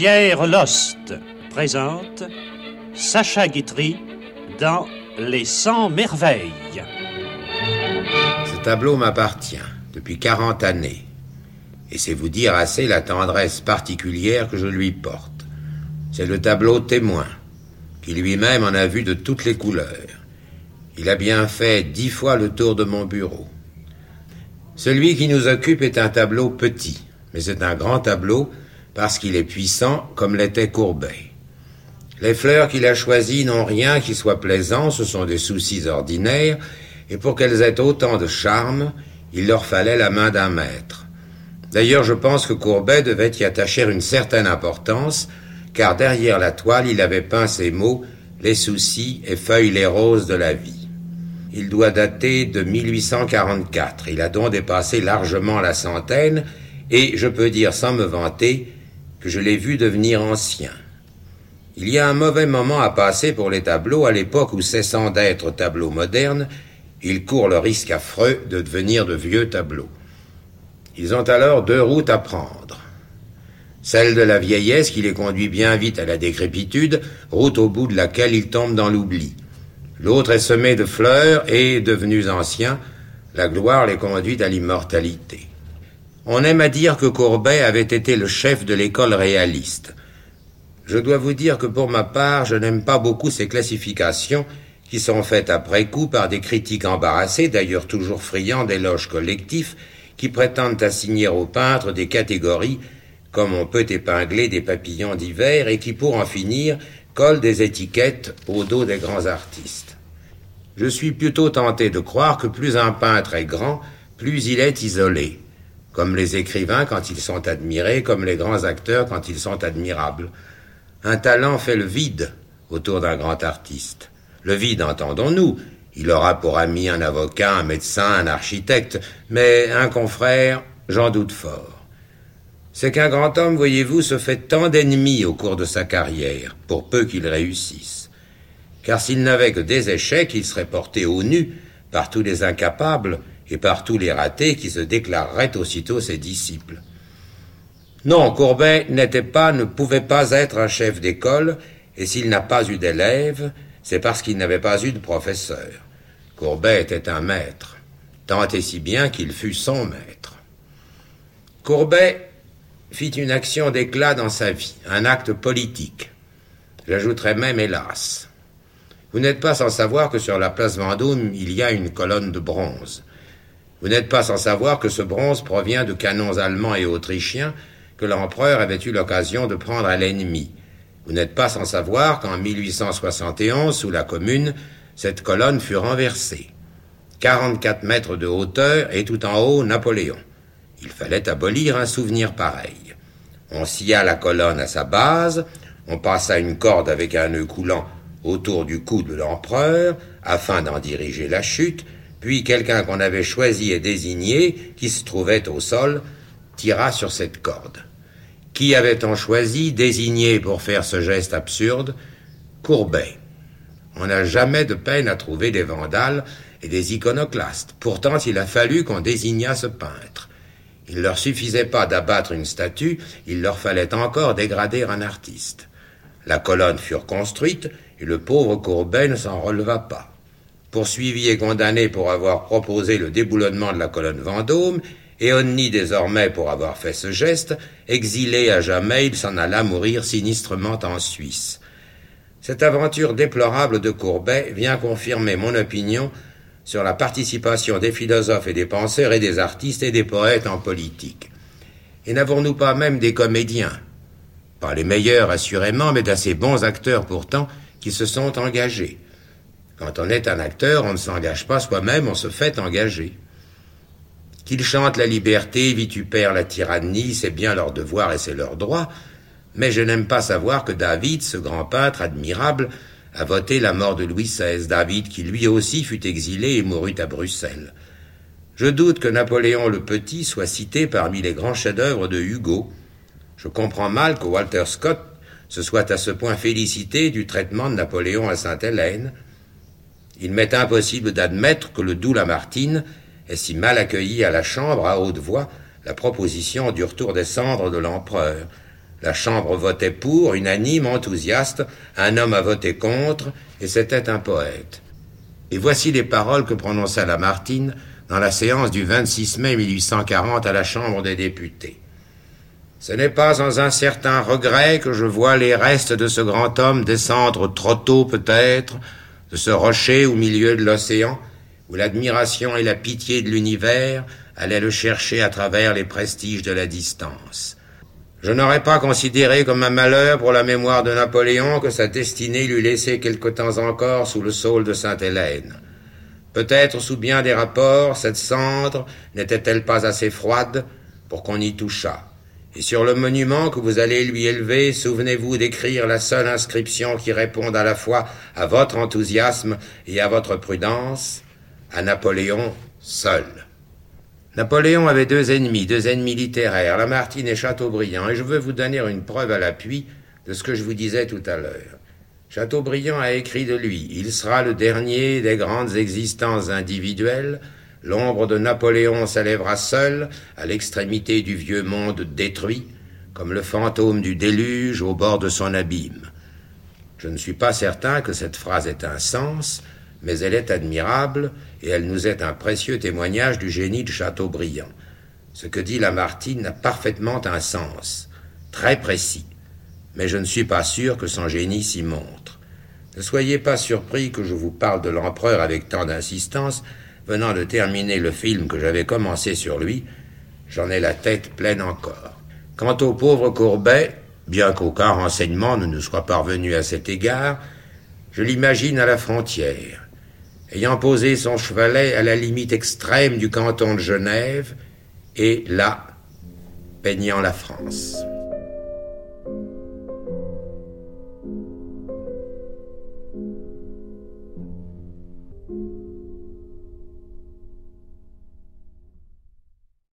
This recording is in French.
Pierre Lost présente Sacha Guitry dans Les 100 merveilles. Ce tableau m'appartient depuis 40 années. Et c'est vous dire assez la tendresse particulière que je lui porte. C'est le tableau témoin, qui lui-même en a vu de toutes les couleurs. Il a bien fait dix fois le tour de mon bureau. Celui qui nous occupe est un tableau petit, mais c'est un grand tableau parce qu'il est puissant comme l'était Courbet. Les fleurs qu'il a choisies n'ont rien qui soit plaisant, ce sont des soucis ordinaires, et pour qu'elles aient autant de charme, il leur fallait la main d'un maître. D'ailleurs, je pense que Courbet devait y attacher une certaine importance, car derrière la toile, il avait peint ces mots Les soucis et feuilles les roses de la vie. Il doit dater de 1844. Il a donc dépassé largement la centaine, et je peux dire sans me vanter que je l'ai vu devenir ancien. Il y a un mauvais moment à passer pour les tableaux à l'époque où, cessant d'être tableaux modernes, ils courent le risque affreux de devenir de vieux tableaux. Ils ont alors deux routes à prendre. Celle de la vieillesse qui les conduit bien vite à la décrépitude, route au bout de laquelle ils tombent dans l'oubli. L'autre est semée de fleurs et, devenus anciens, la gloire les conduit à l'immortalité. On aime à dire que Courbet avait été le chef de l'école réaliste. Je dois vous dire que pour ma part, je n'aime pas beaucoup ces classifications qui sont faites après coup par des critiques embarrassés, d'ailleurs toujours friands d'éloges collectifs, qui prétendent assigner aux peintres des catégories comme on peut épingler des papillons d'hiver et qui, pour en finir, collent des étiquettes au dos des grands artistes. Je suis plutôt tenté de croire que plus un peintre est grand, plus il est isolé comme les écrivains quand ils sont admirés, comme les grands acteurs quand ils sont admirables. Un talent fait le vide autour d'un grand artiste. Le vide, entendons-nous, il aura pour ami un avocat, un médecin, un architecte, mais un confrère, j'en doute fort. C'est qu'un grand homme, voyez-vous, se fait tant d'ennemis au cours de sa carrière, pour peu qu'il réussisse. Car s'il n'avait que des échecs, il serait porté au nu par tous les incapables et par tous les ratés qui se déclareraient aussitôt ses disciples. Non, Courbet n'était pas, ne pouvait pas être un chef d'école, et s'il n'a pas eu d'élèves, c'est parce qu'il n'avait pas eu de professeur. Courbet était un maître, tant et si bien qu'il fut son maître. Courbet fit une action d'éclat dans sa vie, un acte politique. J'ajouterais même hélas. Vous n'êtes pas sans savoir que sur la place Vendôme, il y a une colonne de bronze. Vous n'êtes pas sans savoir que ce bronze provient de canons allemands et autrichiens que l'empereur avait eu l'occasion de prendre à l'ennemi. Vous n'êtes pas sans savoir qu'en 1871, sous la Commune, cette colonne fut renversée. 44 mètres de hauteur et tout en haut Napoléon. Il fallait abolir un souvenir pareil. On scia la colonne à sa base, on passa une corde avec un nœud coulant autour du cou de l'empereur afin d'en diriger la chute, puis quelqu'un qu'on avait choisi et désigné, qui se trouvait au sol, tira sur cette corde. Qui avait-on choisi, désigné pour faire ce geste absurde? Courbet. On n'a jamais de peine à trouver des vandales et des iconoclastes. Pourtant, il a fallu qu'on désignât ce peintre. Il leur suffisait pas d'abattre une statue, il leur fallait encore dégrader un artiste. La colonne fut construite, et le pauvre Courbet ne s'en releva pas poursuivi et condamné pour avoir proposé le déboulonnement de la colonne Vendôme, et Onni désormais pour avoir fait ce geste, exilé à jamais, il s'en alla mourir sinistrement en Suisse. Cette aventure déplorable de Courbet vient confirmer mon opinion sur la participation des philosophes et des penseurs et des artistes et des poètes en politique. Et n'avons-nous pas même des comédiens? Pas les meilleurs assurément, mais d'assez bons acteurs pourtant, qui se sont engagés. Quand on est un acteur, on ne s'engage pas soi-même, on se fait engager. Qu'ils chantent la liberté, vitupèrent la tyrannie, c'est bien leur devoir et c'est leur droit, mais je n'aime pas savoir que David, ce grand peintre admirable, a voté la mort de Louis XVI, David qui lui aussi fut exilé et mourut à Bruxelles. Je doute que Napoléon le Petit soit cité parmi les grands chefs-d'œuvre de Hugo. Je comprends mal que Walter Scott se soit à ce point félicité du traitement de Napoléon à Sainte-Hélène. Il m'est impossible d'admettre que le doux Lamartine ait si mal accueilli à la Chambre à haute voix la proposition du retour des cendres de l'empereur. La Chambre votait pour, unanime, enthousiaste, un homme a voté contre, et c'était un poète. Et voici les paroles que prononça Lamartine dans la séance du 26 mai 1840 à la Chambre des députés. Ce n'est pas sans un certain regret que je vois les restes de ce grand homme descendre trop tôt peut-être, de ce rocher au milieu de l'océan, où l'admiration et la pitié de l'univers allaient le chercher à travers les prestiges de la distance. Je n'aurais pas considéré comme un malheur pour la mémoire de Napoléon que sa destinée lui laissait quelque temps encore sous le saule de Sainte-Hélène. Peut-être sous bien des rapports, cette cendre n'était-elle pas assez froide pour qu'on y touchât. Et sur le monument que vous allez lui élever, souvenez-vous d'écrire la seule inscription qui réponde à la fois à votre enthousiasme et à votre prudence, à Napoléon seul. Napoléon avait deux ennemis, deux ennemis littéraires, Lamartine et Chateaubriand, et je veux vous donner une preuve à l'appui de ce que je vous disais tout à l'heure. Chateaubriand a écrit de lui Il sera le dernier des grandes existences individuelles, l'ombre de Napoléon s'élèvera seul à l'extrémité du vieux monde détruit, comme le fantôme du déluge au bord de son abîme. Je ne suis pas certain que cette phrase ait un sens, mais elle est admirable et elle nous est un précieux témoignage du génie de Chateaubriand. Ce que dit Lamartine a parfaitement un sens, très précis, mais je ne suis pas sûr que son génie s'y montre. Ne soyez pas surpris que je vous parle de l'empereur avec tant d'insistance, venant de terminer le film que j'avais commencé sur lui, j'en ai la tête pleine encore. Quant au pauvre Courbet, bien qu'aucun renseignement ne nous soit parvenu à cet égard, je l'imagine à la frontière, ayant posé son chevalet à la limite extrême du canton de Genève, et là, peignant la France.